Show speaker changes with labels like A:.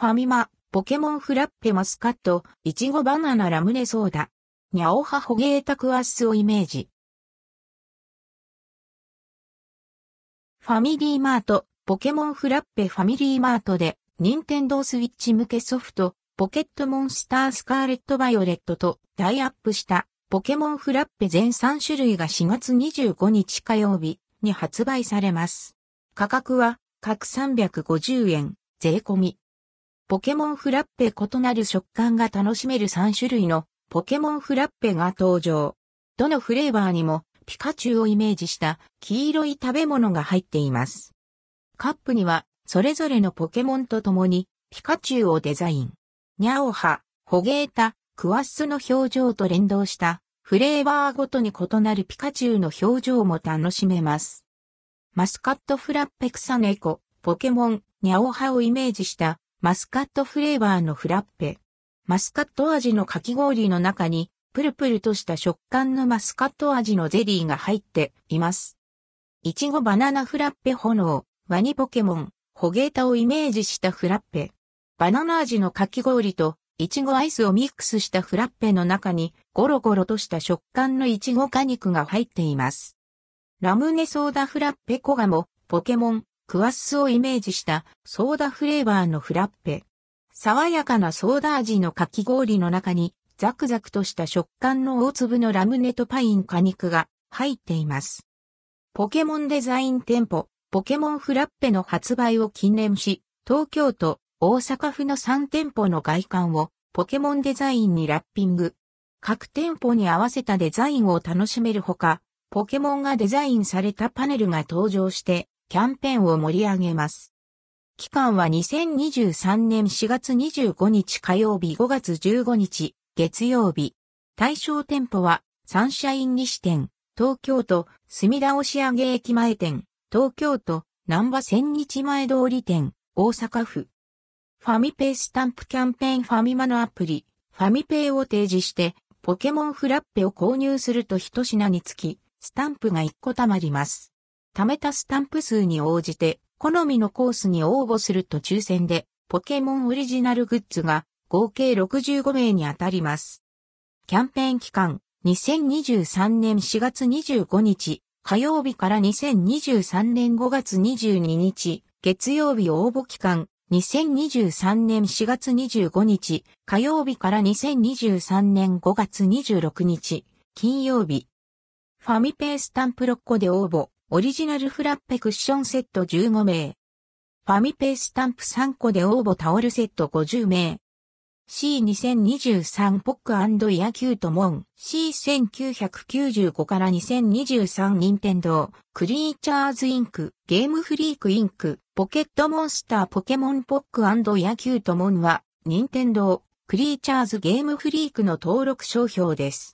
A: ファミマ、ポケモンフラッペマスカット、いちごバナナラムネソーダ。ニャオハホゲータクワッスをイメージ。ファミリーマート、ポケモンフラッペファミリーマートで、ニンテンドースイッチ向けソフト、ポケットモンスタースカーレットバイオレットとダイアップしたポケモンフラッペ全3種類が4月25日火曜日に発売されます。価格は各350円、税込み。ポケモンフラッペ異なる食感が楽しめる3種類のポケモンフラッペが登場。どのフレーバーにもピカチュウをイメージした黄色い食べ物が入っています。カップにはそれぞれのポケモンと共にピカチュウをデザイン。ニャオハ、ホゲータ、クワッスの表情と連動したフレーバーごとに異なるピカチュウの表情も楽しめます。マスカットフラッペ草猫、ポケモン、ニャオハをイメージしたマスカットフレーバーのフラッペ。マスカット味のかき氷の中に、プルプルとした食感のマスカット味のゼリーが入っています。いちごバナナフラッペ炎、ワニポケモン、ホゲータをイメージしたフラッペ。バナナ味のかき氷といちごアイスをミックスしたフラッペの中にゴロゴロとした食感のいちご果肉が入っています。ラムネソーダフラッペコガモ、ポケモン、クワッスをイメージしたソーダフレーバーのフラッペ。爽やかなソーダ味のかき氷の中にザクザクとした食感の大粒のラムネとパイン果肉が入っています。ポケモンデザイン店舗、ポケモンフラッペの発売を記念し、東京都、大阪府の3店舗の外観をポケモンデザインにラッピング。各店舗に合わせたデザインを楽しめるほか、ポケモンがデザインされたパネルが登場してキャンペーンを盛り上げます。期間は2023年4月25日火曜日5月15日月曜日。対象店舗はサンシャイン西店、東京都墨田押上駅前店、東京都南波千日前通り店、大阪府。ファミペイスタンプキャンペーンファミマのアプリ、ファミペイを提示して、ポケモンフラッペを購入すると一品につき、スタンプが1個貯まります。貯めたスタンプ数に応じて、好みのコースに応募すると抽選で、ポケモンオリジナルグッズが合計65名に当たります。キャンペーン期間、2023年4月25日、火曜日から2023年5月22日、月曜日応募期間、2023年4月25日、火曜日から2023年5月26日、金曜日。ファミペースタンプ6個で応募。オリジナルフラッペクッションセット15名。ファミペースタンプ3個で応募タオルセット50名。C2023 ポックイヤキュートモン C1995 から2023任天堂クリーチャーズインクゲームフリークインクポケットモンスターポケモンポックイヤキュートモンは任天堂クリーチャーズゲームフリークの登録商標です。